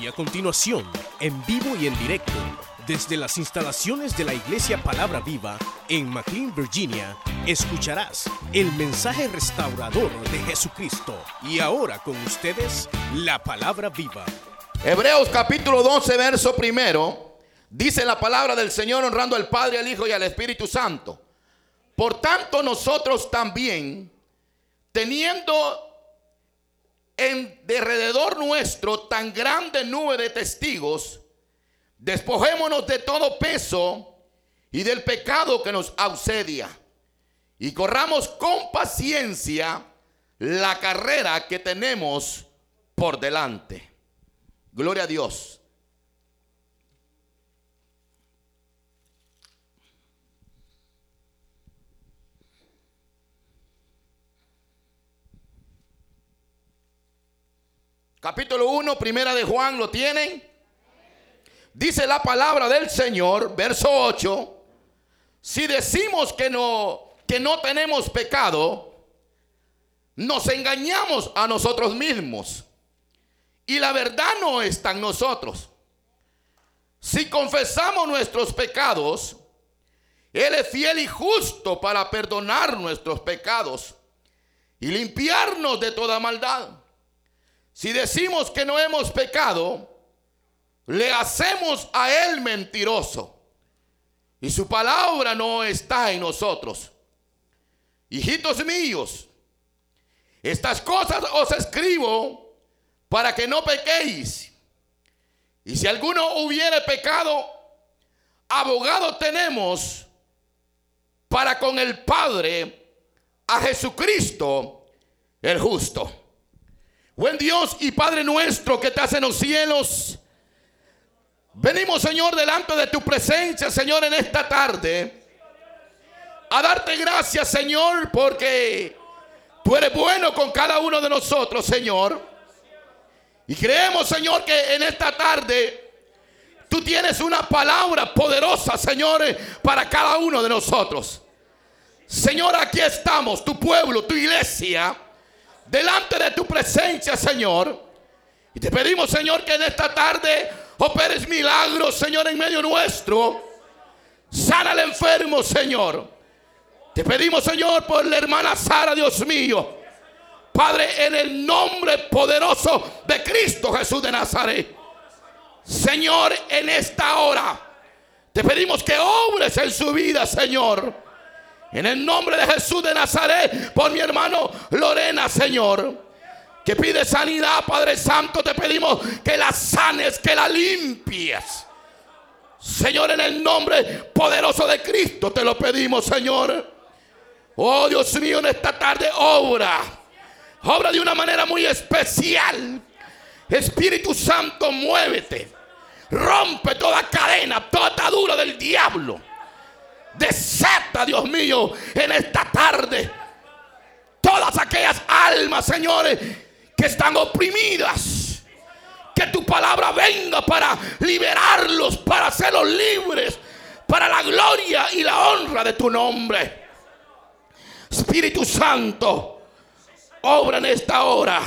Y a continuación, en vivo y en directo, desde las instalaciones de la Iglesia Palabra Viva en McLean, Virginia, escucharás el mensaje restaurador de Jesucristo. Y ahora con ustedes, la Palabra Viva. Hebreos capítulo 12, verso primero, dice la palabra del Señor honrando al Padre, al Hijo y al Espíritu Santo. Por tanto, nosotros también, teniendo en derredor nuestro tan grande nube de testigos, despojémonos de todo peso y del pecado que nos ausedia, y corramos con paciencia la carrera que tenemos por delante. Gloria a Dios. Capítulo 1, primera de Juan, ¿lo tienen? Dice la palabra del Señor, verso 8, si decimos que no que no tenemos pecado, nos engañamos a nosotros mismos y la verdad no está en nosotros. Si confesamos nuestros pecados, Él es fiel y justo para perdonar nuestros pecados y limpiarnos de toda maldad. Si decimos que no hemos pecado, le hacemos a Él mentiroso y su palabra no está en nosotros. Hijitos míos, estas cosas os escribo para que no pequéis. Y si alguno hubiere pecado, abogado tenemos para con el Padre a Jesucristo el justo. Buen Dios y Padre nuestro que estás en los cielos, venimos Señor delante de tu presencia, Señor, en esta tarde, a darte gracias, Señor, porque tú eres bueno con cada uno de nosotros, Señor. Y creemos, Señor, que en esta tarde tú tienes una palabra poderosa, Señor, para cada uno de nosotros. Señor, aquí estamos, tu pueblo, tu iglesia, delante de tu presencia, Señor. Y te pedimos, Señor, que en esta tarde operes milagros, Señor, en medio nuestro. Sana al enfermo, Señor. Te pedimos, Señor, por la hermana Sara, Dios mío. Padre, en el nombre poderoso de Cristo Jesús de Nazaret. Señor, en esta hora te pedimos que obres en su vida, Señor. En el nombre de Jesús de Nazaret, por mi hermano Lorena, Señor. Que pide sanidad, Padre Santo, te pedimos que la sanes, que la limpies. Señor, en el nombre poderoso de Cristo te lo pedimos, Señor. Oh Dios mío, en esta tarde obra obra de una manera muy especial. Espíritu Santo, muévete. Rompe toda cadena, toda atadura del diablo. Desata, Dios mío, en esta tarde. Todas aquellas almas, señores, que están oprimidas. Que tu palabra venga para liberarlos, para hacerlos libres, para la gloria y la honra de tu nombre. Espíritu Santo obra en esta hora.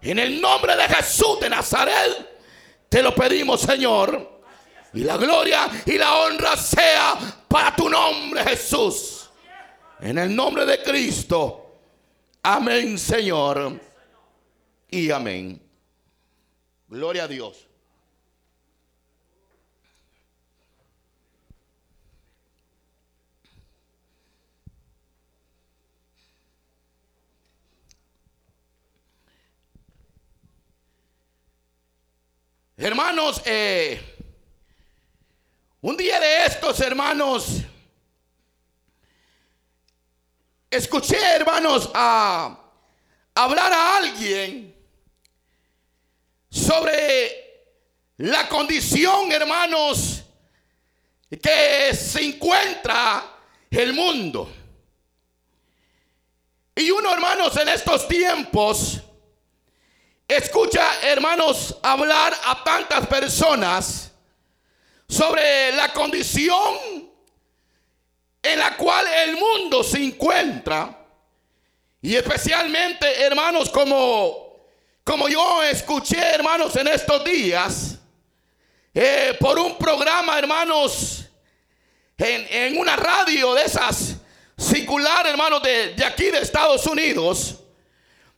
En el nombre de Jesús de Nazaret, te lo pedimos, Señor. Y la gloria y la honra sea para tu nombre, Jesús. En el nombre de Cristo. Amén, Señor. Y amén. Gloria a Dios. Hermanos, eh, un día de estos, hermanos, escuché, hermanos, a hablar a alguien sobre la condición, hermanos, que se encuentra el mundo. Y uno, hermanos, en estos tiempos, Escucha, hermanos, hablar a tantas personas sobre la condición en la cual el mundo se encuentra. Y especialmente, hermanos, como como yo escuché, hermanos, en estos días, eh, por un programa, hermanos, en, en, una radio de esas circular, hermanos, de, de, aquí de Estados Unidos,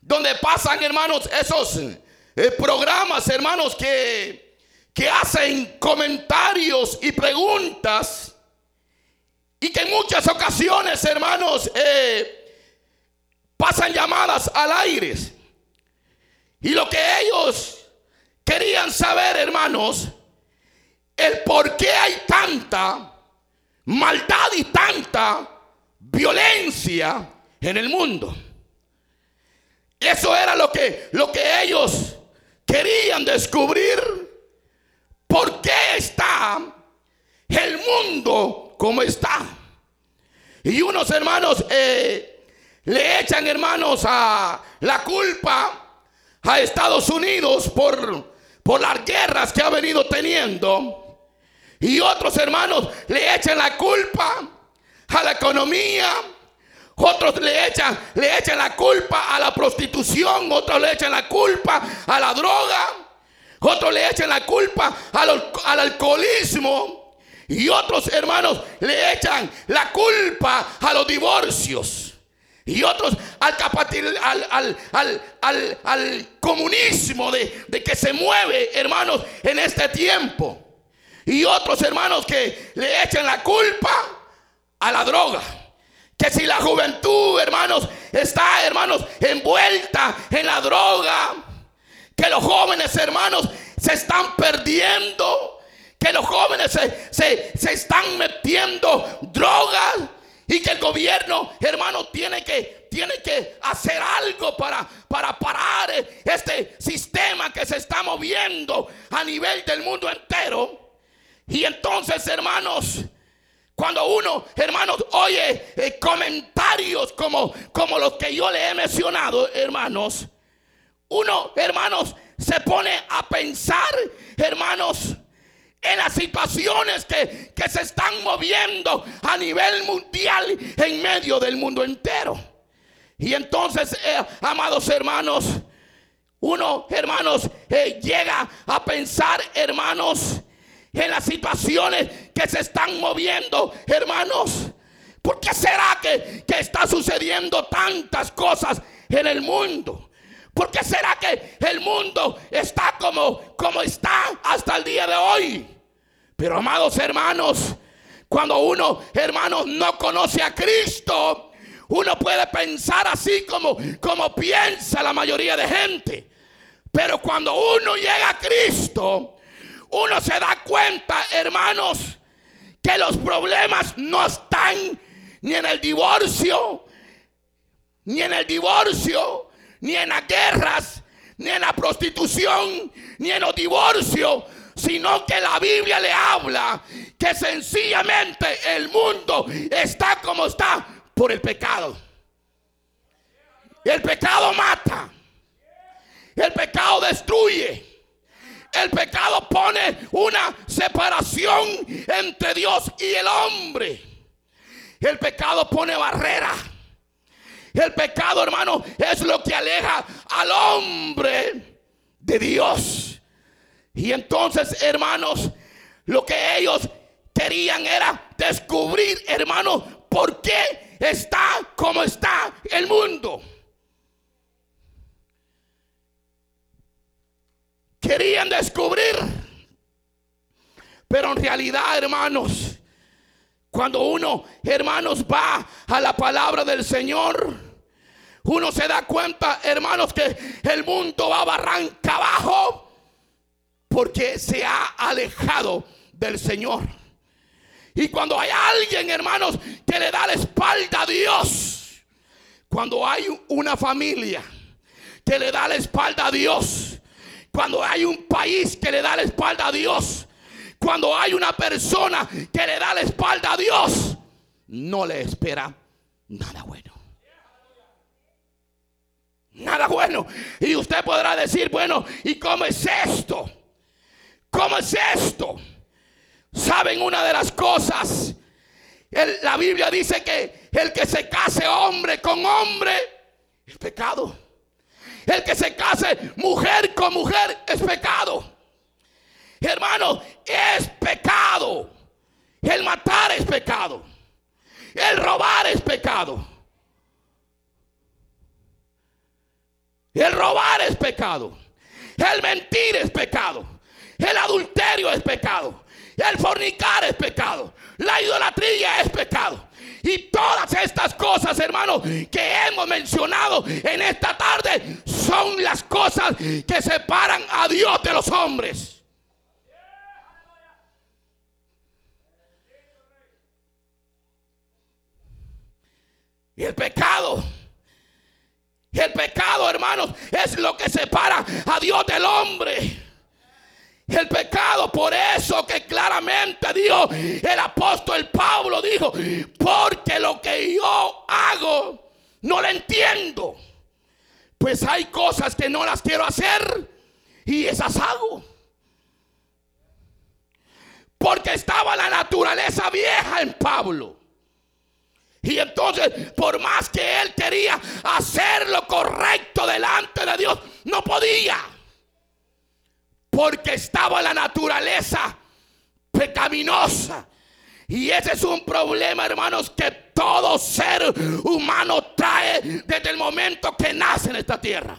donde pasan, hermanos, esos eh, programas, hermanos, que, que hacen comentarios y preguntas y que en muchas ocasiones, hermanos, eh, pasan llamadas al aire. Y lo que ellos querían saber, hermanos, el por qué hay tanta maldad y tanta violencia en el mundo. Eso era lo que, lo que ellos querían descubrir. ¿Por qué está el mundo como está? Y unos hermanos eh, le echan, hermanos, a la culpa a Estados Unidos por, por las guerras que ha venido teniendo. Y otros hermanos le echan la culpa a la economía. Otros le echan, le echan la culpa a la prostitución. Otros le echan la culpa a la droga. Otros le echan la culpa al, al alcoholismo. Y otros hermanos le echan la culpa a los divorcios. Y otros al, al, al, al comunismo de, de que se mueve, hermanos, en este tiempo. Y otros hermanos que le echan la culpa a la droga. Que si la juventud, hermanos, está, hermanos, envuelta en la droga. Que los jóvenes, hermanos, se están perdiendo. Que los jóvenes se, están metiendo drogas. Y que el gobierno, hermanos, tiene que, tiene que hacer algo para, para parar este sistema que se está moviendo a nivel del mundo entero. Y entonces, hermanos, cuando uno, hermanos, oye eh, comentarios como, como los que yo le he mencionado, hermanos, uno, hermanos, se pone a pensar, hermanos, en las situaciones que, que se están moviendo a nivel mundial en medio del mundo entero. Y entonces, eh, amados hermanos, uno, hermanos, eh, llega a pensar, hermanos, en las situaciones que se están moviendo, hermanos. ¿Por qué será que, que está sucediendo tantas cosas en el mundo? ¿Por qué será que el mundo está como, como está hasta el día de hoy? Pero amados hermanos, cuando uno, hermanos, no conoce a Cristo, uno puede pensar así como, como piensa la mayoría de gente. Pero cuando uno llega a Cristo, uno se da cuenta, hermanos, que los problemas no están ni en el divorcio, ni en el divorcio, ni en las guerras, ni en la prostitución, ni en los divorcios, sino que la Biblia le habla que sencillamente el mundo está como está por el pecado. El pecado mata. El pecado destruye. El pecado pone una separación entre Dios y el hombre. El pecado pone barrera. El pecado, hermano, es lo que aleja al hombre de Dios. Y entonces, hermanos, lo que ellos querían era descubrir, hermanos, por qué está como está el mundo. querían descubrir. Pero en realidad, hermanos, cuando uno, hermanos, va a la palabra del Señor, uno se da cuenta, hermanos, que el mundo va barranca abajo porque se ha alejado del Señor. Y cuando hay alguien, hermanos, que le da la espalda a Dios, cuando hay una familia que le da la espalda a Dios, cuando hay un país que le da la espalda a Dios, cuando hay una persona que le da la espalda a Dios, no le espera nada bueno. Nada bueno. Y usted podrá decir, bueno, ¿y cómo es esto? ¿Cómo es esto? ¿Saben una de las cosas? la Biblia dice que el que se case hombre con hombre es pecado. El que se case mujer con mujer es pecado. Hermano, es pecado. El matar es pecado. El robar es pecado. El robar es pecado. El mentir es pecado. El adulterio es pecado. El fornicar es pecado. La idolatría es pecado. Y todas estas cosas, hermanos, que hemos mencionado en esta tarde, son las cosas que separan a Dios de los hombres. Y el pecado. El pecado, hermanos, es lo que separa a Dios del hombre. El pecado, por eso que claramente dijo el apóstol Pablo, dijo, porque lo que yo hago no lo entiendo. Pues hay cosas que no las quiero hacer y esas hago. Porque estaba la naturaleza vieja en Pablo. Y entonces, por más que él quería hacer lo correcto delante de Dios, no podía. Porque estaba la naturaleza pecaminosa. Y ese es un problema, hermanos, que todo ser humano trae desde el momento que nace en esta tierra.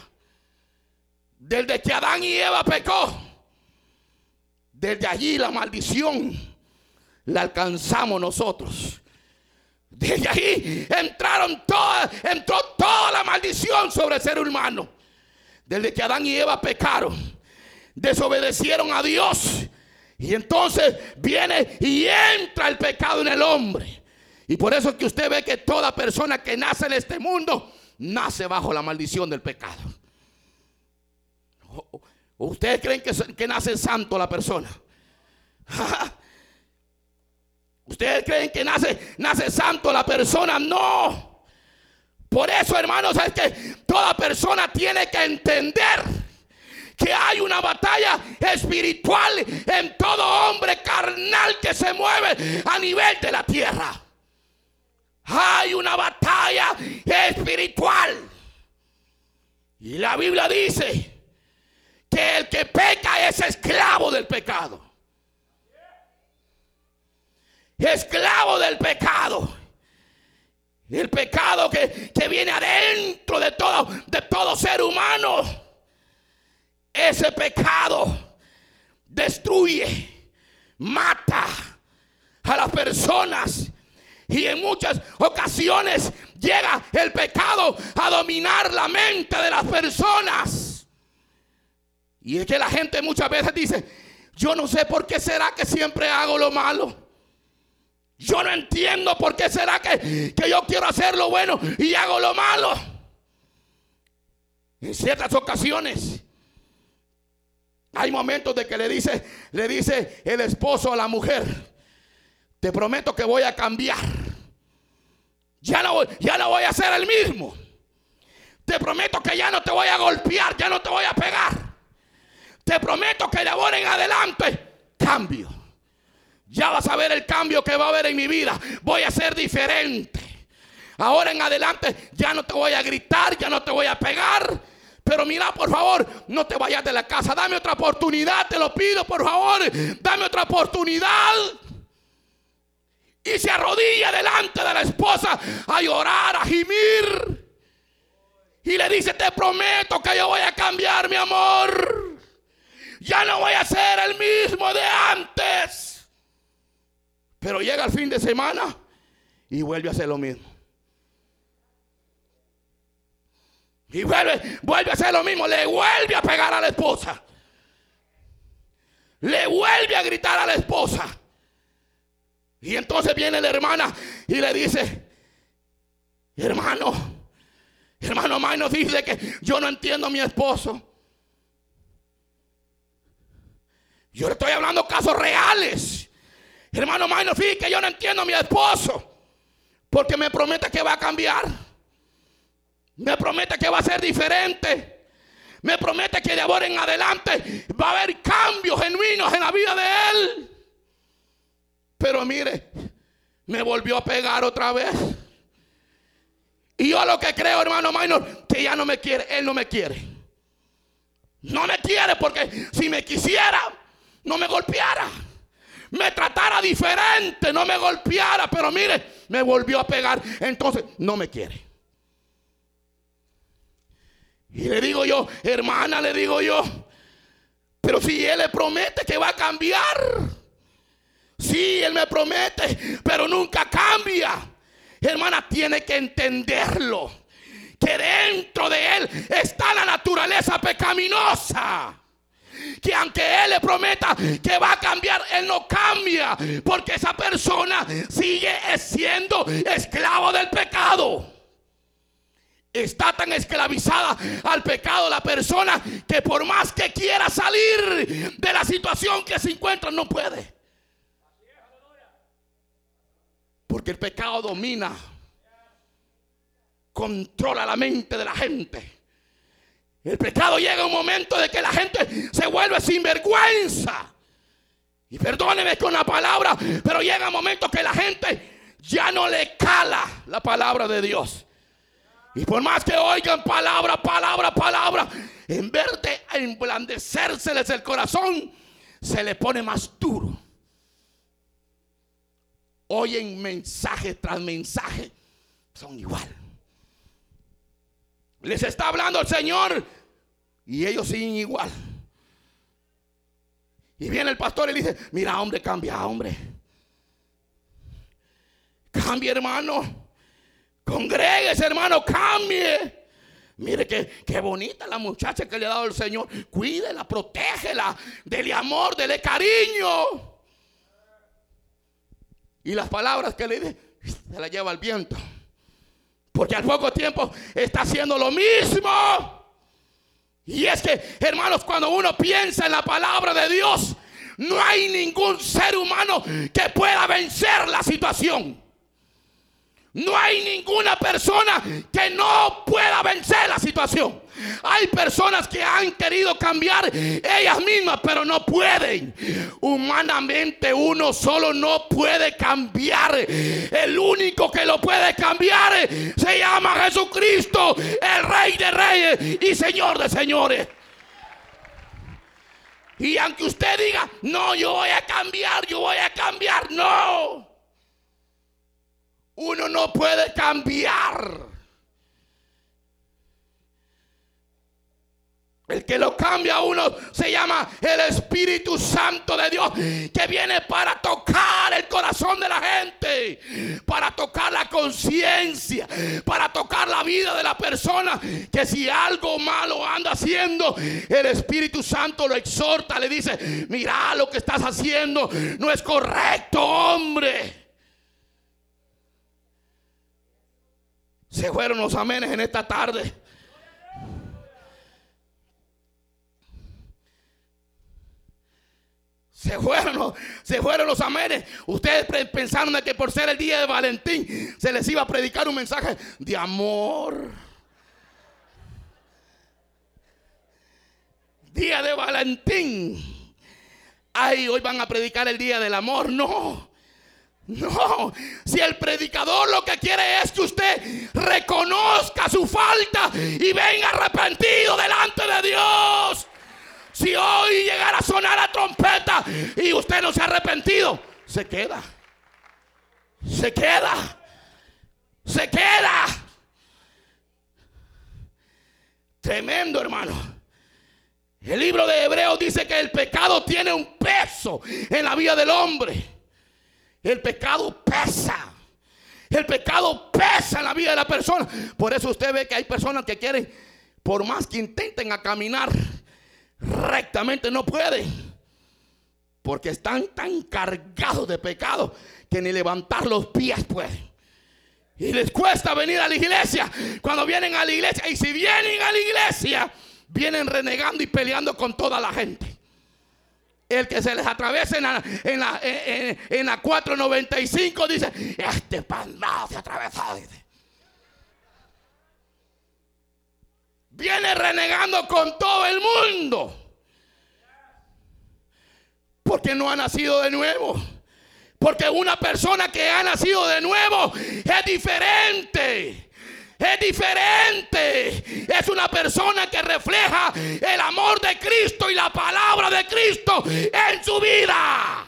Desde que Adán y Eva pecó. Desde allí la maldición la alcanzamos nosotros. Desde ahí entraron toda, entró toda la maldición sobre el ser humano. Desde que Adán y Eva pecaron, desobedecieron a Dios. Y entonces viene y entra el pecado en el hombre. Y por eso es que usted ve que toda persona que nace en este mundo nace bajo la maldición del pecado. ¿Ustedes creen que, que nace santo la persona? ¿Ustedes creen que nace, nace santo la persona? No. Por eso, hermanos, es que toda persona tiene que entender que hay una batalla espiritual en todo hombre carnal que se mueve a nivel de la tierra. Hay una batalla espiritual. Y la Biblia dice que el que peca es esclavo del pecado esclavo del pecado. El pecado que, viene adentro de todo, de todo ser humano. Ese pecado destruye, mata a las personas. Y en muchas ocasiones llega el pecado a dominar la mente de las personas. Y es que la gente muchas veces dice, yo no sé por qué será que siempre hago lo malo. Yo no entiendo por qué será que, yo quiero hacer lo bueno y hago lo malo. En ciertas ocasiones hay momentos de que le dice, le dice el esposo a la mujer, te prometo que voy a cambiar. Ya no, ya voy a ser el mismo. Te prometo que ya no te voy a golpear, ya no te voy a pegar. Te prometo que de ahora en adelante cambio. Ya vas a ver el cambio que va a haber en mi vida. Voy a ser diferente. Ahora en adelante ya no te voy a gritar, ya no te voy a pegar. Pero mira, por favor, no te vayas de la casa. Dame otra oportunidad, te lo pido, por favor. Dame otra oportunidad. Y se arrodilla delante de la esposa a llorar, a gimir. Y le dice, te prometo que yo voy a cambiar, mi amor. Ya no voy a ser el mismo de antes. Pero llega el fin de semana y vuelve a hacer lo mismo. Y vuelve, vuelve a hacer lo mismo. Le vuelve a pegar a la esposa. Le vuelve a gritar a la esposa. Y entonces viene la hermana y le dice, hermano, hermano Mano dice que yo no entiendo a mi esposo. Yo le estoy hablando casos reales. Hermano fíjate que yo no entiendo a mi esposo. Porque me promete que va a cambiar. Me promete que va a ser diferente. Me promete que de ahora en adelante va a haber cambios genuinos en la vida de él. Pero mire, me volvió a pegar otra vez. Y yo lo que creo, hermano Maino, que ya no me quiere, él no me quiere. No me quiere porque si me quisiera, no me golpeara. Me tratara diferente, no me golpeara, pero mire, me volvió a pegar. Entonces, no me quiere. Y le digo yo, hermana, le digo yo, pero si Él le promete que va a cambiar. Sí, Él me promete, pero nunca cambia. Hermana, tiene que entenderlo. Que dentro de Él está la naturaleza pecaminosa que aunque Él le prometa que va a cambiar, Él no cambia. Porque esa persona sigue siendo esclavo del pecado. Está tan esclavizada al pecado la persona que por más que quiera salir de la situación que se encuentra, no puede. Porque el pecado domina, controla la mente de la gente. El pecado llega un momento de que la gente se vuelve sin vergüenza. Y perdóneme con la palabra, pero llega un momento que la gente ya no le cala la palabra de Dios. Y por más que oigan palabra, palabra, palabra, en vez de emblandecérseles el corazón, se le pone más duro. Oyen mensaje tras mensaje, son igual. Les está hablando el Señor y ellos siguen igual. Y viene el pastor y le dice, mira hombre, cambia hombre. Cambia hermano. Congréguese hermano, cambie. Mire qué, qué bonita la muchacha que le ha dado el Señor. Cuídela, protégela, dele amor, dele cariño. Y las palabras que le dice, se la lleva el viento. Porque al poco tiempo está haciendo lo mismo. Y es que, hermanos, cuando uno piensa en la palabra de Dios, no hay ningún ser humano que pueda vencer la situación. No hay ninguna persona que no pueda vencer la situación. Hay personas que han querido cambiar ellas mismas, pero no pueden. Humanamente uno solo no puede cambiar. El único que lo puede cambiar se llama Jesucristo, el Rey de Reyes y Señor de Señores. Y aunque usted diga, no, yo voy a cambiar, yo voy a cambiar, no. Uno no puede cambiar. El que lo cambia a uno se llama el Espíritu Santo de Dios, que viene para tocar el corazón de la gente, para tocar la conciencia, para tocar la vida de la persona, que si algo malo anda haciendo, el Espíritu Santo lo exhorta, le dice, mira lo que estás haciendo, no es correcto, hombre. Se fueron los amenes en esta tarde. Se fueron, se fueron los amenes. Ustedes pensaron de que por ser el día de Valentín se les iba a predicar un mensaje de amor. Día de Valentín. Ay, hoy van a predicar el día del amor. No. No, si el predicador lo que quiere es que usted reconozca su falta y venga arrepentido delante de Dios. Si hoy llegara a sonar la trompeta y usted no se ha arrepentido, se queda. Se queda. Se queda. Tremendo, hermano. El libro de Hebreos dice que el pecado tiene un peso en la vida del hombre. El pecado pesa. El pecado pesa en la vida de la persona. Por eso usted ve que hay personas que quieren, por más que intenten a caminar rectamente, no pueden. Porque están tan cargados de pecado que ni levantar los pies pueden. Y les cuesta venir a la iglesia. Cuando vienen a la iglesia, y si vienen a la iglesia, vienen renegando y peleando con toda la gente. El que se les atraviesa en la, en la, en, la 495 dice, este pandado se atravesó. Dice. Viene renegando con todo el mundo. Porque no ha nacido de nuevo. Porque una persona que ha nacido de nuevo es diferente. es diferente. Es una persona que refleja el amor de Cristo y la palabra de Cristo en su vida.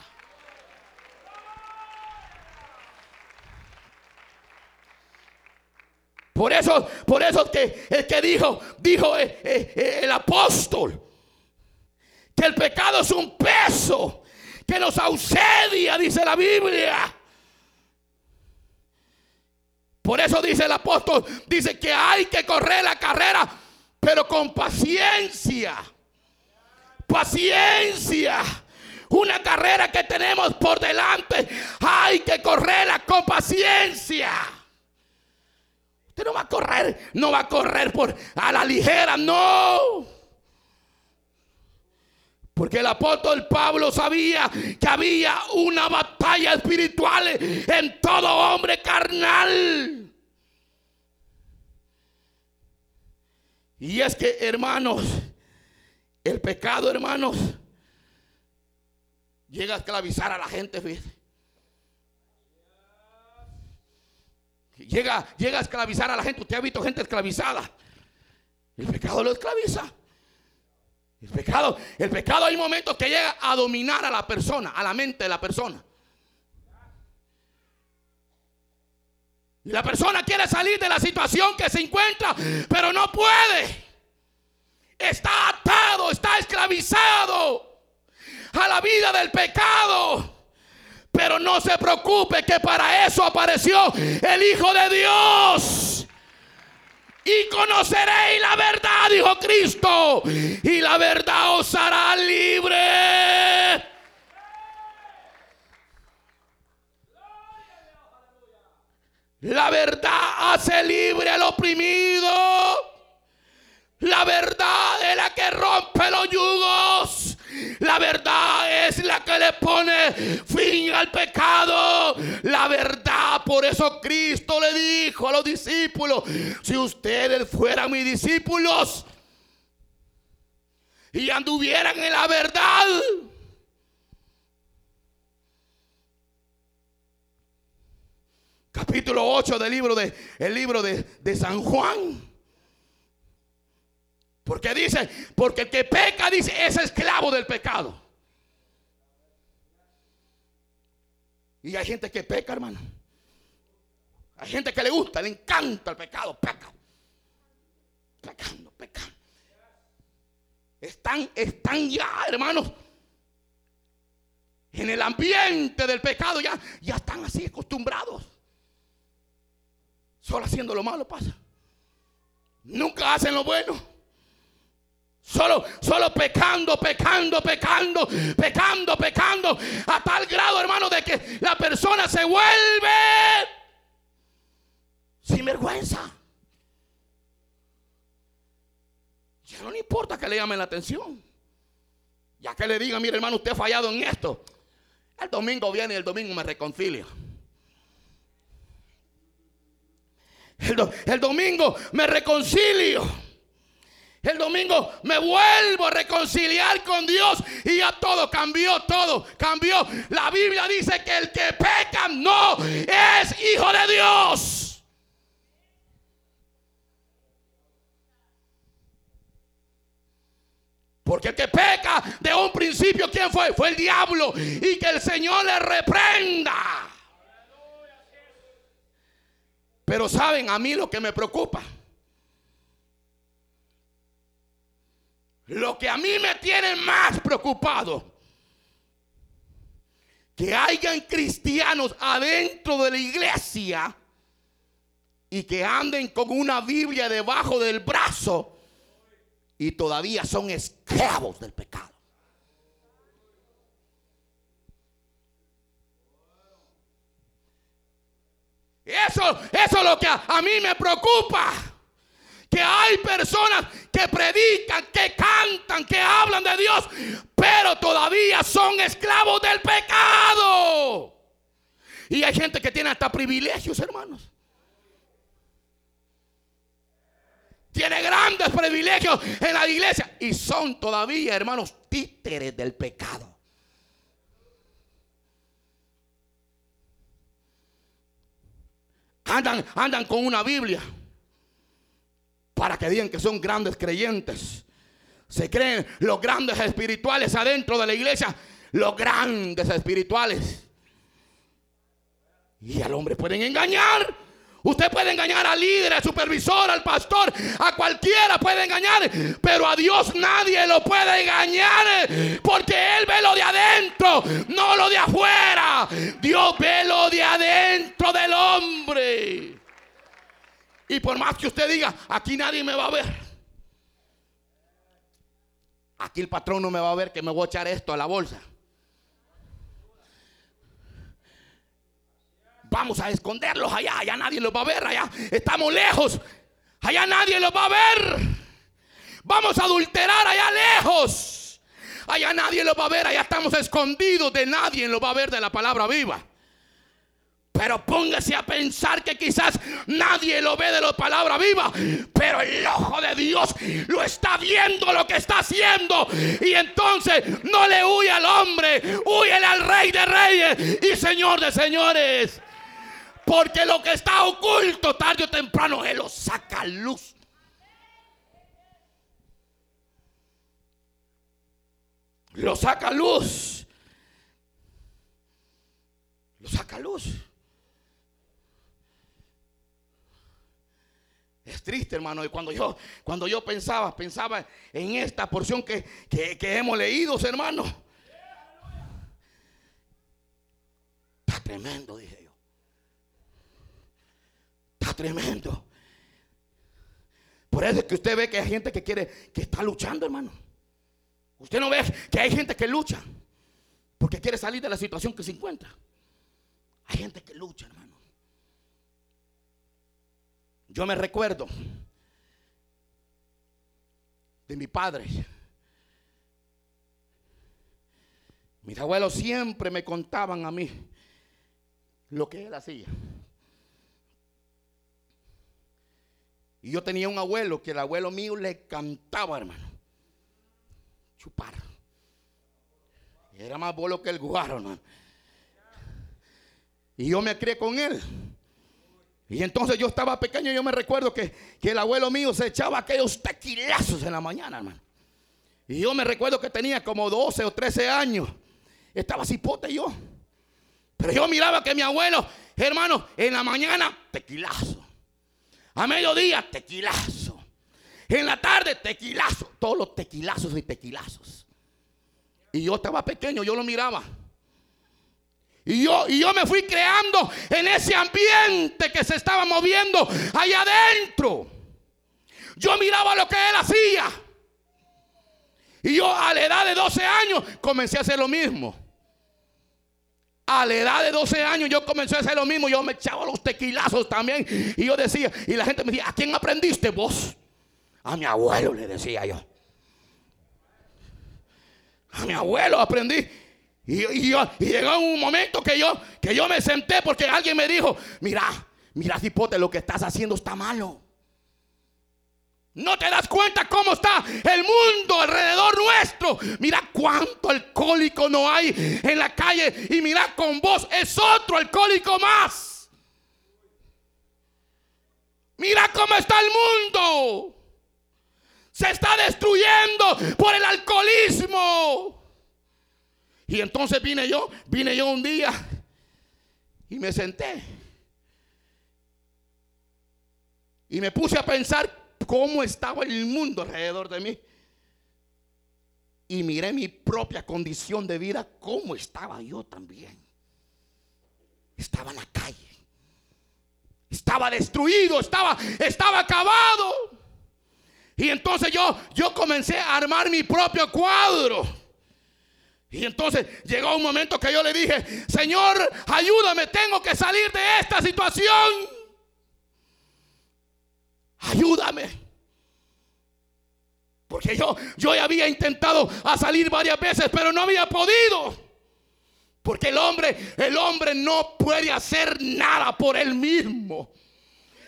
Por eso, por eso que el que dijo, dijo eh, eh, eh, el apóstol, que el pecado es un peso que nos ausedia, dice la Biblia. Por eso dice el apóstol, dice que hay que correr la carrera, pero con paciencia. Paciencia. Una carrera que tenemos por delante, hay que correrla con paciencia. Usted no va a correr, no va a correr por a la ligera, no. Porque el apóstol Pablo sabía que había una batalla espiritual en todo hombre carnal. Y es que, hermanos, el pecado, hermanos, llega a esclavizar a la gente, llega a esclavizar a la gente. Usted ha visto gente esclavizada. El pecado lo esclaviza. El pecado, el pecado hay momentos que llega a dominar a la persona, a la mente de la persona. Y la persona quiere salir de la situación que se encuentra, pero no puede. Está atado, está esclavizado a la vida del pecado. Pero no se preocupe que para eso apareció el Hijo de Dios. Y conoceréis la verdad, dijo Cristo. Y la verdad os hará libre. La verdad hace libre al oprimido. La verdad es la que rompe los yugos. La verdad es la que le pone fin al pecado. La verdad, por eso Cristo le dijo a los discípulos, si ustedes fueran mis discípulos y anduvieran en la verdad, capítulo 8 del libro de el libro de, de San Juan. Porque dice, porque el que peca, dice, es esclavo del pecado. Y hay gente que peca, hermano. Hay gente que le gusta, le encanta el pecado, peca. Pecando, pecando. Están, están ya, hermanos, en el ambiente del pecado, ya, ya están así acostumbrados. Solo haciendo lo malo pasa. Nunca hacen lo bueno. Solo, solo pecando, pecando, pecando, pecando, pecando. A tal grado, hermano, de que la persona se vuelve sin vergüenza. Ya no le importa que le llamen la atención. Ya que le digan, mire hermano, usted ha fallado en esto. El domingo viene y el domingo me reconcilio. El, el domingo me reconcilio. El domingo me vuelvo a reconciliar con Dios y ya todo cambió, todo cambió. La Biblia dice que el que peca no es hijo de Dios. Porque el que peca de un principio, ¿quién fue? Fue el diablo. Y que el Señor le reprenda. Pero saben, a mí lo que me preocupa Lo que a mí me tiene más preocupado, que hayan cristianos adentro de la iglesia y que anden con una Biblia debajo del brazo y todavía son esclavos del pecado. Eso, eso es lo que a, a mí me preocupa que hay personas que predican, que cantan, que hablan de Dios, pero todavía son esclavos del pecado. Y hay gente que tiene hasta privilegios, hermanos. Tiene grandes privilegios en la iglesia y son todavía, hermanos, títeres del pecado. Andan, andan con una Biblia para que digan que son grandes creyentes. Se creen los grandes espirituales adentro de la iglesia, los grandes espirituales. Y al hombre pueden engañar. Usted puede engañar al líder, al supervisor, al pastor, a cualquiera puede engañar, pero a Dios nadie lo puede engañar, porque Él ve lo de adentro, no lo de afuera. Dios ve lo de adentro del hombre. Y por más que usted diga, aquí nadie me va a ver. Aquí el patrón no me va a ver que me voy a echar esto a la bolsa. Vamos a esconderlos allá, allá nadie los va a ver, allá estamos lejos, allá nadie los va a ver. Vamos a adulterar allá lejos, allá nadie los va a ver, allá estamos escondidos, de nadie los va a ver de la palabra viva. Pero póngase a pensar que quizás nadie lo ve de la palabra viva. Pero el ojo de Dios lo está viendo lo que está haciendo. Y entonces no le huye al hombre, huye al rey de reyes y señor de señores. Porque lo que está oculto tarde o temprano Él lo saca a luz. Lo saca a luz. Lo saca a luz. Es triste, hermano. Y cuando yo, cuando yo pensaba, pensaba en esta porción que, que, que hemos leído, hermano. Está tremendo, dije tremendo. Por eso es que usted ve que hay gente que quiere, que está luchando, hermano. Usted no ve que hay gente que lucha porque quiere salir de la situación que se encuentra. Hay gente que lucha, hermano. Yo me recuerdo de mi padre. Mis abuelos siempre me contaban a mí lo que él hacía. Y yo tenía un abuelo que el abuelo mío le cantaba, hermano. Chupar. Era más bolo que el guaro, hermano. Y yo me crié con él. Y entonces yo estaba pequeño y yo me recuerdo que, que, el abuelo mío se echaba aquellos tequilazos en la mañana, hermano. Y yo me recuerdo que tenía como 12 o 13 años. Estaba cipote yo. Pero yo miraba que mi abuelo, hermano, en la mañana, tequilazo. A mediodía, tequilazo. En la tarde, tequilazo. Todos los tequilazos y tequilazos. Y yo estaba pequeño, yo lo miraba. Y yo, y yo me fui creando en ese ambiente que se estaba moviendo allá adentro. Yo miraba lo que él hacía. Y yo a la edad de 12 años comencé a hacer lo mismo. A la edad de 12 años yo comencé a hacer lo mismo. Yo me echaba los tequilazos también. Y yo decía, y la gente me decía, ¿a quién aprendiste vos? A mi abuelo le decía yo. A mi abuelo aprendí. Y, yo, llegó un momento que yo, que yo me senté porque alguien me dijo, mira, mira, cipote, lo que estás haciendo está malo. No te das cuenta cómo está el mundo alrededor nuestro. Mira cuánto alcohólico no hay en la calle. Y mira con vos es otro alcohólico más. Mira cómo está el mundo. Se está destruyendo por el alcoholismo. Y entonces vine yo, vine yo un día y me senté. Y me puse a pensar cómo estaba el mundo alrededor de mí. Y miré mi propia condición de vida, cómo estaba yo también. Estaba en la calle. Estaba destruido, estaba, estaba acabado. Y entonces yo, yo comencé a armar mi propio cuadro. Y entonces llegó un momento que yo le dije, Señor, ayúdame, tengo que salir de esta situación ayúdame. Porque yo, yo ya había intentado salir varias veces, pero no había podido. Porque el hombre, el hombre no puede hacer nada por él mismo.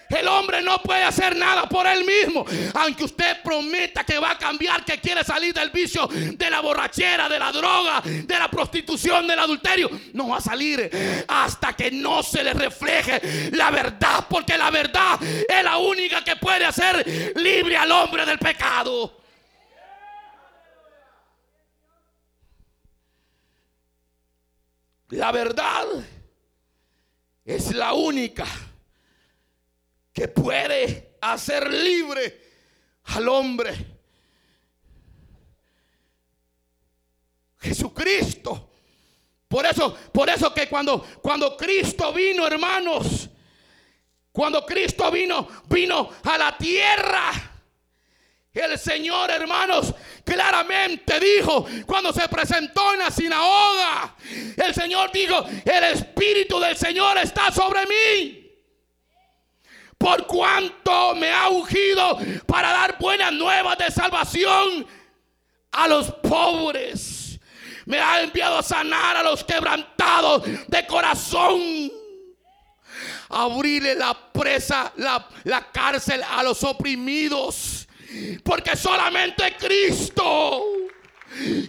El hombre no puede hacer nada por él mismo. Aunque usted prometa que va a cambiar, que quiere salir del vicio, de la borrachera, de la droga, de la prostitución, del adulterio, no va a salir hasta que no se le refleje la verdad. Porque la verdad es la única que puede hacer libre al hombre del pecado. La verdad es la única que puede hacer libre al hombre. Jesucristo. Por eso, por eso que cuando, cuando Cristo vino, hermanos, cuando Cristo vino, vino a la tierra. El Señor, hermanos, claramente dijo cuando se presentó en la sinagoga, el Señor dijo, el Espíritu del Señor está sobre mí. Por cuanto me ha ungido para dar buenas nuevas de salvación a los pobres. Me ha enviado a sanar a los quebrantados de corazón abrirle la presa, la, la, cárcel a los oprimidos porque solamente Cristo.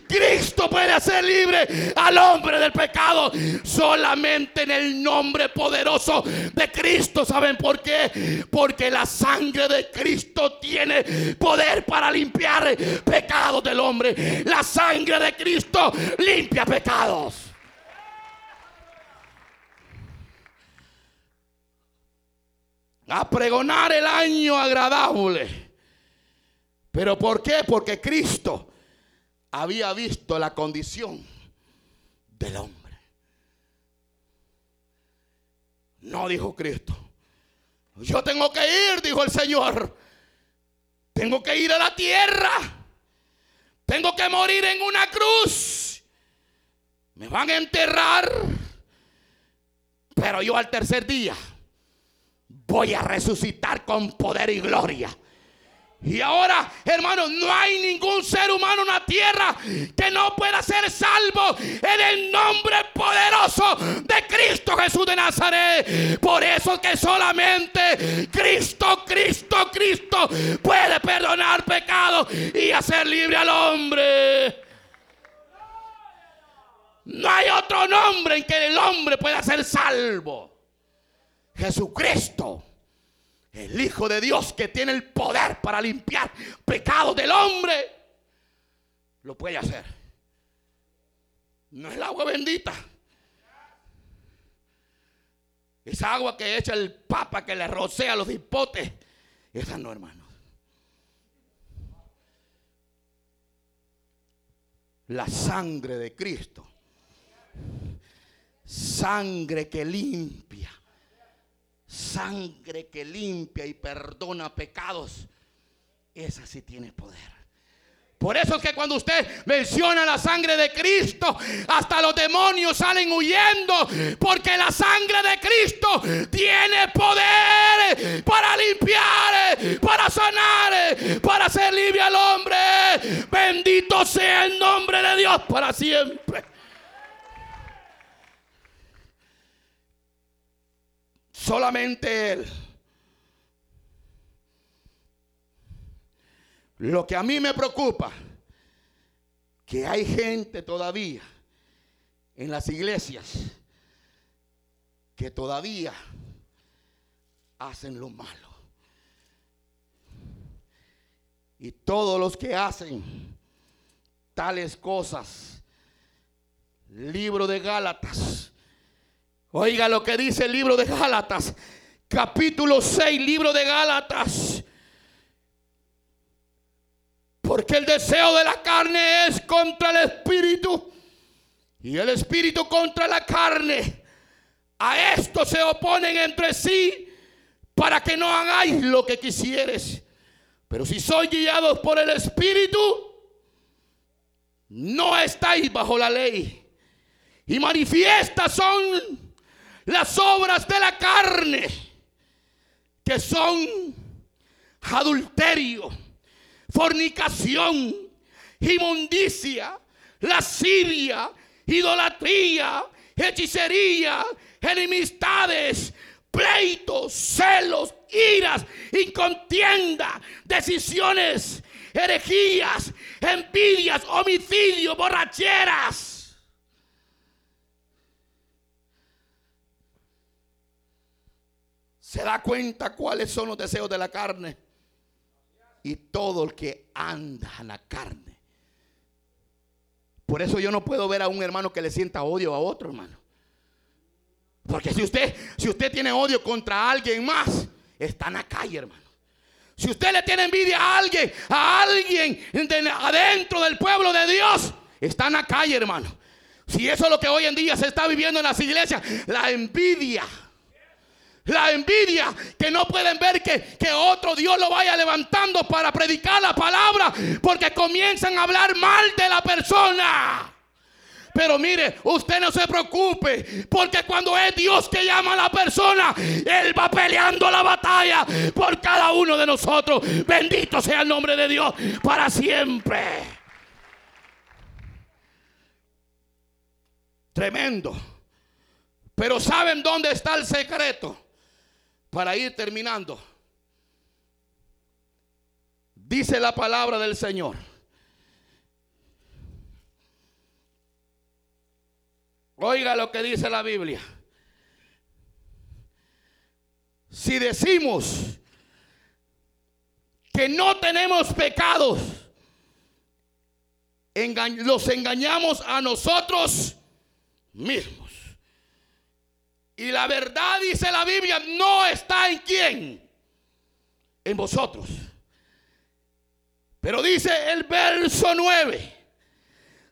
Cristo puede hacer libre al hombre del pecado solamente en el nombre poderoso de Cristo. ¿Saben por qué? Porque la sangre de Cristo tiene poder para limpiar pecados del hombre. La sangre de Cristo limpia pecados. A pregonar el año agradable ¿Pero por qué? Porque Cristo había visto la condición del hombre. No dijo Cristo. Yo tengo que ir, dijo el Señor. Tengo que ir a la tierra. Tengo que morir en una cruz. Me van a enterrar. Pero yo al tercer día voy a resucitar con poder y gloria. Y ahora, hermanos, no hay ningún ser humano en la tierra que no pueda ser salvo en el nombre poderoso de Cristo Jesús de Nazaret. Por eso que solamente Cristo, Cristo, Cristo puede perdonar pecados y hacer libre al hombre. No hay otro nombre en que el hombre pueda ser salvo. Jesucristo el Hijo de Dios que tiene el poder para limpiar pecados del hombre, lo puede hacer. No es el agua bendita. Esa agua que echa el papa que le rocea los hipotes. Esa no, hermano. La sangre de Cristo. Sangre que limpia sangre que limpia y perdona pecados, esa sí tiene poder. Por eso es que cuando usted menciona la sangre de Cristo, hasta los demonios salen huyendo, porque la sangre de Cristo tiene poder para limpiar, para sanar, para hacer libre al hombre. Bendito sea el nombre de Dios para siempre. Solamente Él. Lo que a mí me preocupa, que hay gente todavía en las iglesias que todavía hacen lo malo. Y todos los que hacen tales cosas, libro de Gálatas, Oiga lo que dice el libro de Gálatas, capítulo 6, libro de Gálatas. Porque el deseo de la carne es contra el espíritu y el espíritu contra la carne. A esto se oponen entre sí para que no hagáis lo que quisieres. Pero si sois guiados por el espíritu, no estáis bajo la ley. Y manifiestas son las obras de la carne, que son adulterio, fornicación, inmundicia, lascivia, idolatría, hechicería, enemistades, pleitos, celos, iras, incontienda, decisiones, herejías, envidias, homicidios, borracheras. Se da cuenta cuáles son los deseos de la carne. Y todo el que anda en la carne. Por eso yo no puedo ver a un hermano que le sienta odio a otro hermano. Porque si usted, si usted tiene odio contra alguien más, está en la calle, hermano. Si usted le tiene envidia a alguien, a alguien adentro del pueblo de Dios, está en la calle, hermano. Si eso es lo que hoy en día se está viviendo en las iglesias, la envidia. La envidia que no pueden ver que, que, otro Dios lo vaya levantando para predicar la palabra porque comienzan a hablar mal de la persona. Pero mire, usted no se preocupe, porque cuando es Dios que llama a la persona, Él va peleando la batalla por cada uno de nosotros. Bendito sea el nombre de Dios para siempre. Tremendo. Pero ¿saben dónde está el secreto? Para ir terminando. Dice la palabra del Señor. Oiga lo que dice la Biblia. Si decimos que no tenemos pecados, los engañamos a nosotros mismos. Y la verdad, dice la Biblia, no está en quién, en vosotros. Pero dice el verso 9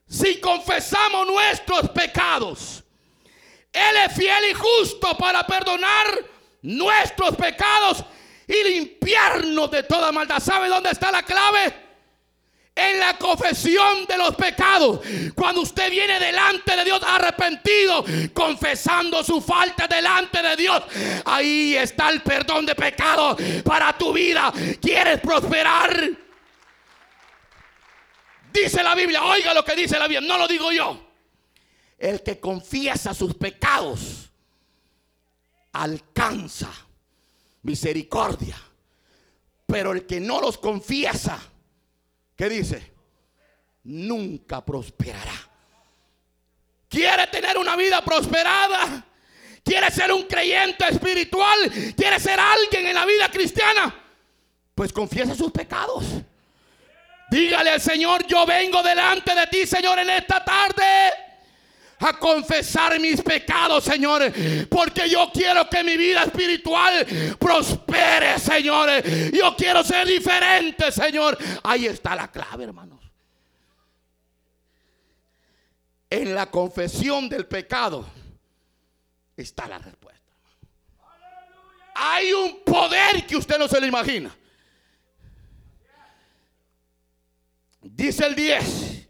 si confesamos nuestros pecados, Él es fiel y justo para perdonar nuestros pecados y limpiarnos de toda maldad. ¿Sabe dónde está la clave? En la confesión de los pecados. Cuando usted viene delante de Dios arrepentido, confesando su falta delante de Dios, ahí está el perdón de pecado para tu vida. ¿Quieres prosperar? Dice la Biblia, oiga lo que dice la Biblia, no lo digo yo. El que confiesa sus pecados alcanza misericordia. Pero el que no los confiesa, ¿qué dice? Nunca prosperará. ¿Quiere tener una vida prosperada? ¿Quiere ser un creyente espiritual? ¿Quiere ser alguien en la vida cristiana? Pues confiesa sus pecados. Dígale al Señor, yo vengo delante de ti, Señor, en esta tarde a confesar mis pecados, Señor. Porque yo quiero que mi vida espiritual prospere, Señor. Yo quiero ser diferente, Señor. Ahí está la clave, hermanos. En la confesión del pecado está la respuesta. Hay un poder que usted no se lo imagina. Dice el 10,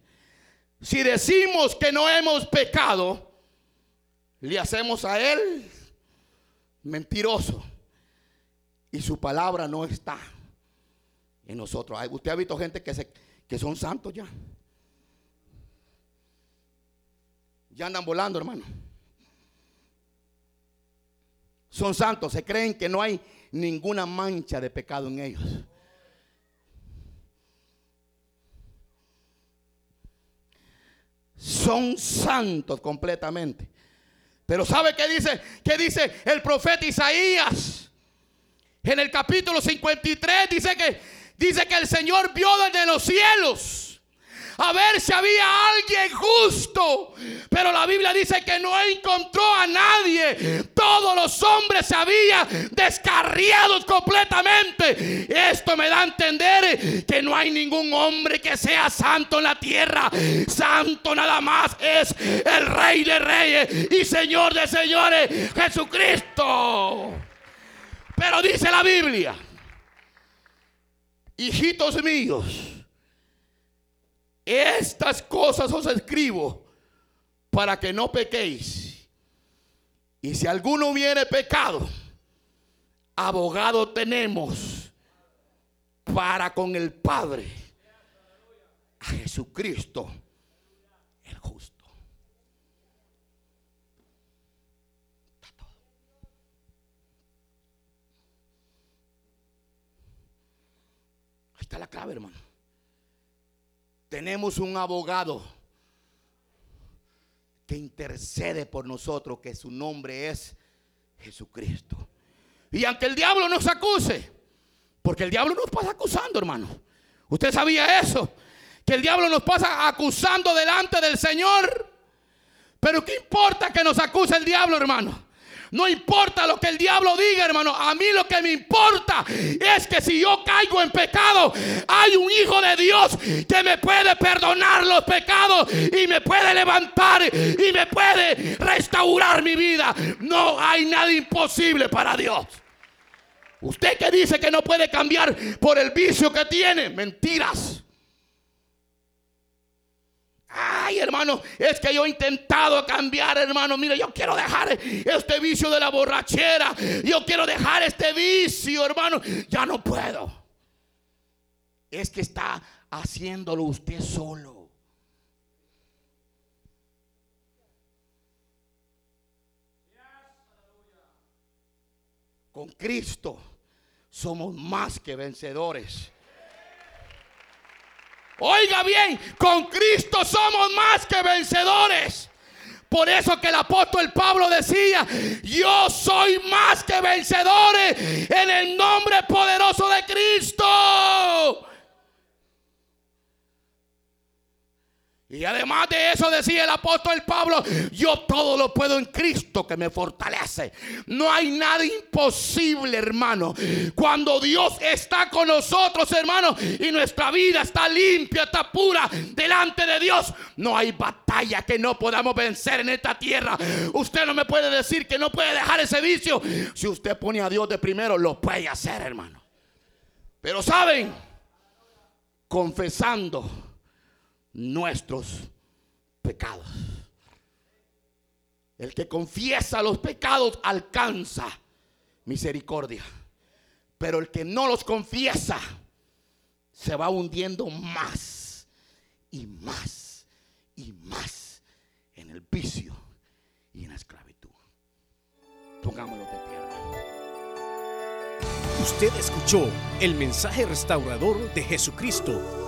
si decimos que no hemos pecado, le hacemos a Él mentiroso. Y su palabra no está en nosotros. Usted ha visto gente que, que son santos ya. Ya andan volando, hermano. Son santos, se creen que no hay ninguna mancha de pecado en ellos. Son santos completamente. Pero ¿sabe qué dice? ¿Qué dice el profeta Isaías? En el capítulo 53 dice que dice que el Señor vio desde los cielos a ver si había alguien justo. Pero la Biblia dice que no encontró a nadie. Todos los hombres se habían descarriado completamente. Esto me da a entender que no hay ningún hombre que sea santo en la tierra. Santo nada más es el Rey de Reyes y Señor de Señores, Jesucristo. Pero dice la Biblia, hijitos míos, estas cosas os escribo para que no pequéis. Y si alguno hubiere pecado, abogado tenemos para con el Padre, a Jesucristo el justo. está la clave, hermano. Tenemos un abogado que intercede por nosotros, que su nombre es Jesucristo. Y aunque el diablo nos acuse, porque el diablo nos pasa acusando, hermano. ¿Usted sabía eso? Que el diablo nos pasa acusando delante del Señor. Pero ¿qué importa que nos acuse el diablo, hermano? No importa lo que el diablo diga, hermano. A mí lo que me importa es que si yo caigo en pecado, hay un hijo de Dios que me puede perdonar los pecados y me puede levantar y me puede restaurar mi vida. No hay nada imposible para Dios. Usted que dice que no puede cambiar por el vicio que tiene, mentiras. Ay, hermano, es que yo he intentado cambiar, hermano. Mira, yo quiero dejar este vicio de la borrachera. Yo quiero dejar este vicio, hermano. Ya no puedo. Es que está haciéndolo usted solo. Con Cristo somos más que vencedores. Oiga bien, con Cristo somos más que vencedores. Por eso que el apóstol Pablo decía, yo soy más que vencedores en el nombre poderoso de Cristo. Y además de eso decía el apóstol Pablo, yo todo lo puedo en Cristo que me fortalece. No hay nada imposible, hermano. Cuando Dios está con nosotros, hermano, y nuestra vida está limpia, está pura delante de Dios, no hay batalla que no podamos vencer en esta tierra. Usted no me puede decir que no puede dejar ese vicio. Si usted pone a Dios de primero, lo puede hacer, hermano. Pero saben, confesando nuestros pecados. El que confiesa los pecados alcanza misericordia. Pero el que no los confiesa se va hundiendo más y más y más en el vicio y en la esclavitud. Pongámoslo de pie. Usted escuchó el mensaje restaurador de Jesucristo